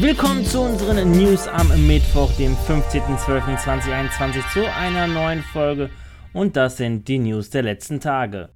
Willkommen zu unseren News am Mittwoch, dem 15.12.2021 zu einer neuen Folge und das sind die News der letzten Tage.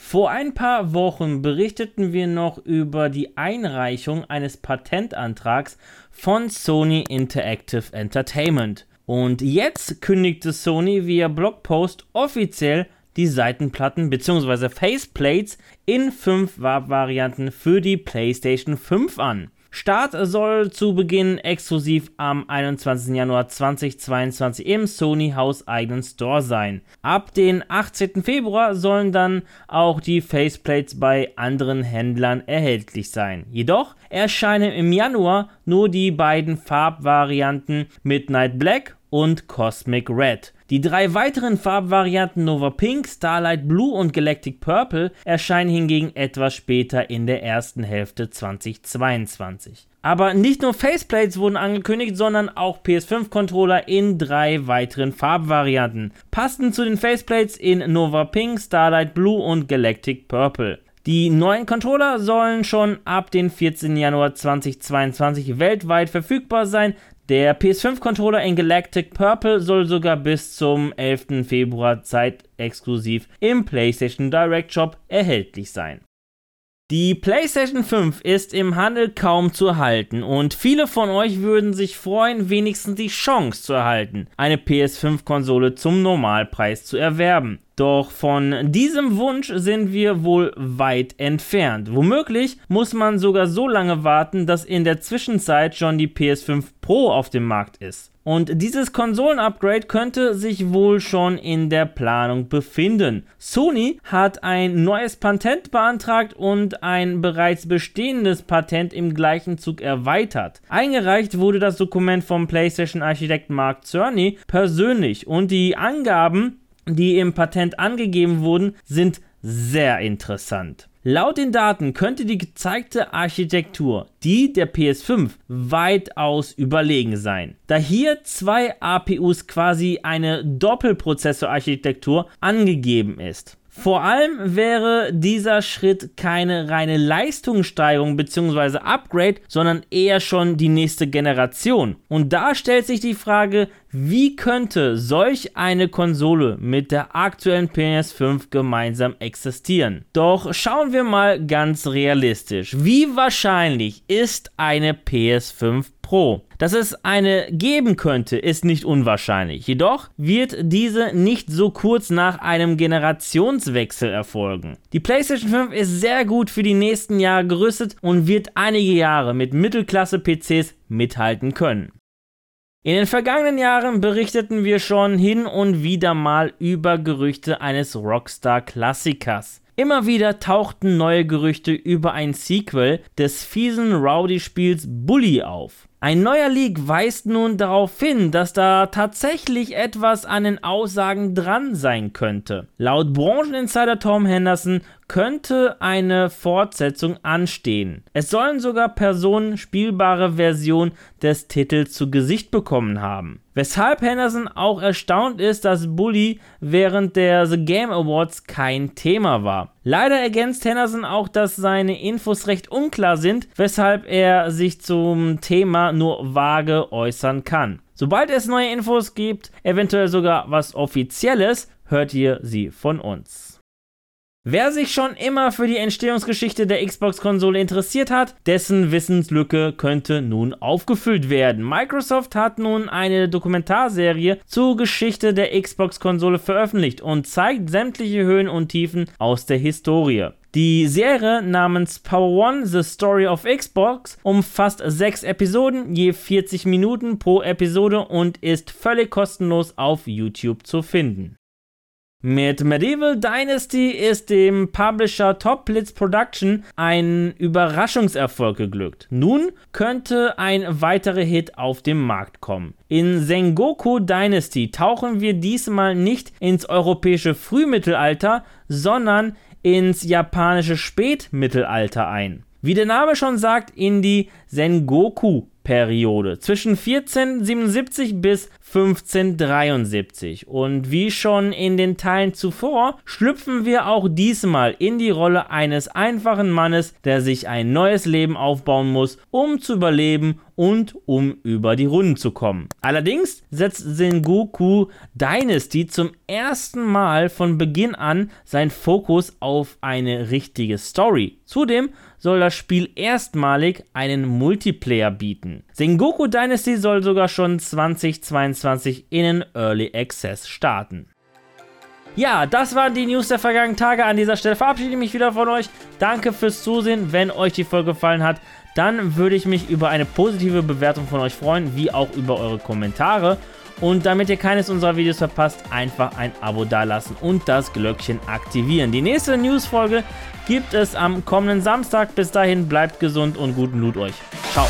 Vor ein paar Wochen berichteten wir noch über die Einreichung eines Patentantrags von Sony Interactive Entertainment. Und jetzt kündigte Sony via Blogpost offiziell die Seitenplatten bzw. Faceplates in fünf Farbvarianten für die PlayStation 5 an. Start soll zu Beginn exklusiv am 21. Januar 2022 im Sony hauseigenen Store sein. Ab den 18. Februar sollen dann auch die Faceplates bei anderen Händlern erhältlich sein. Jedoch erscheinen im Januar nur die beiden Farbvarianten Midnight Black und Cosmic Red. Die drei weiteren Farbvarianten Nova Pink, Starlight Blue und Galactic Purple erscheinen hingegen etwas später in der ersten Hälfte 2022. Aber nicht nur Faceplates wurden angekündigt, sondern auch PS5-Controller in drei weiteren Farbvarianten. Passend zu den Faceplates in Nova Pink, Starlight Blue und Galactic Purple. Die neuen Controller sollen schon ab dem 14. Januar 2022 weltweit verfügbar sein. Der PS5-Controller in Galactic Purple soll sogar bis zum 11. Februar zeitexklusiv im PlayStation Direct Shop erhältlich sein. Die PlayStation 5 ist im Handel kaum zu halten und viele von euch würden sich freuen, wenigstens die Chance zu erhalten, eine PS5-Konsole zum Normalpreis zu erwerben. Doch von diesem Wunsch sind wir wohl weit entfernt. Womöglich muss man sogar so lange warten, dass in der Zwischenzeit schon die PS5 Pro auf dem Markt ist. Und dieses Konsolen-Upgrade könnte sich wohl schon in der Planung befinden. Sony hat ein neues Patent beantragt und ein bereits bestehendes Patent im gleichen Zug erweitert. Eingereicht wurde das Dokument vom PlayStation-Architekt Mark Cerny persönlich und die Angaben die im Patent angegeben wurden, sind sehr interessant. Laut den Daten könnte die gezeigte Architektur die der PS5 weitaus überlegen sein, da hier zwei APUs quasi eine Doppelprozessor-Architektur angegeben ist. Vor allem wäre dieser Schritt keine reine Leistungssteigerung bzw. Upgrade, sondern eher schon die nächste Generation. Und da stellt sich die Frage, wie könnte solch eine Konsole mit der aktuellen PS5 gemeinsam existieren? Doch schauen wir mal ganz realistisch. Wie wahrscheinlich ist eine PS5 Pro. Dass es eine geben könnte, ist nicht unwahrscheinlich. Jedoch wird diese nicht so kurz nach einem Generationswechsel erfolgen. Die PlayStation 5 ist sehr gut für die nächsten Jahre gerüstet und wird einige Jahre mit Mittelklasse-PCs mithalten können. In den vergangenen Jahren berichteten wir schon hin und wieder mal über Gerüchte eines Rockstar-Klassikers. Immer wieder tauchten neue Gerüchte über ein Sequel des fiesen Rowdy-Spiels Bully auf. Ein neuer Leak weist nun darauf hin, dass da tatsächlich etwas an den Aussagen dran sein könnte. Laut Brancheninsider Tom Henderson könnte eine Fortsetzung anstehen. Es sollen sogar Personen spielbare Versionen des Titels zu Gesicht bekommen haben. Weshalb Henderson auch erstaunt ist, dass Bully während der The Game Awards kein Thema war. Leider ergänzt Henderson auch, dass seine Infos recht unklar sind, weshalb er sich zum Thema nur vage äußern kann. Sobald es neue Infos gibt, eventuell sogar was Offizielles, hört ihr sie von uns. Wer sich schon immer für die Entstehungsgeschichte der Xbox-Konsole interessiert hat, dessen Wissenslücke könnte nun aufgefüllt werden. Microsoft hat nun eine Dokumentarserie zur Geschichte der Xbox-Konsole veröffentlicht und zeigt sämtliche Höhen und Tiefen aus der Historie. Die Serie namens Power One The Story of Xbox umfasst sechs Episoden, je 40 Minuten pro Episode und ist völlig kostenlos auf YouTube zu finden. Mit Medieval Dynasty ist dem Publisher Top Blitz Production ein Überraschungserfolg geglückt. Nun könnte ein weiterer Hit auf den Markt kommen. In Sengoku Dynasty tauchen wir diesmal nicht ins europäische Frühmittelalter, sondern ins japanische Spätmittelalter ein. Wie der Name schon sagt, in die Sengoku Periode zwischen 1477 bis 1573. Und wie schon in den Teilen zuvor, schlüpfen wir auch diesmal in die Rolle eines einfachen Mannes, der sich ein neues Leben aufbauen muss, um zu überleben und um über die Runden zu kommen. Allerdings setzt Sengoku Dynasty zum ersten Mal von Beginn an seinen Fokus auf eine richtige Story. Zudem soll das Spiel erstmalig einen Multiplayer bieten. Sengoku Dynasty soll sogar schon 2022 in den Early Access starten. Ja, das waren die News der vergangenen Tage. An dieser Stelle verabschiede ich mich wieder von euch. Danke fürs Zusehen. Wenn euch die Folge gefallen hat, dann würde ich mich über eine positive Bewertung von euch freuen, wie auch über eure Kommentare. Und damit ihr keines unserer Videos verpasst, einfach ein Abo dalassen und das Glöckchen aktivieren. Die nächste News-Folge gibt es am kommenden Samstag. Bis dahin bleibt gesund und guten Loot euch. Ciao.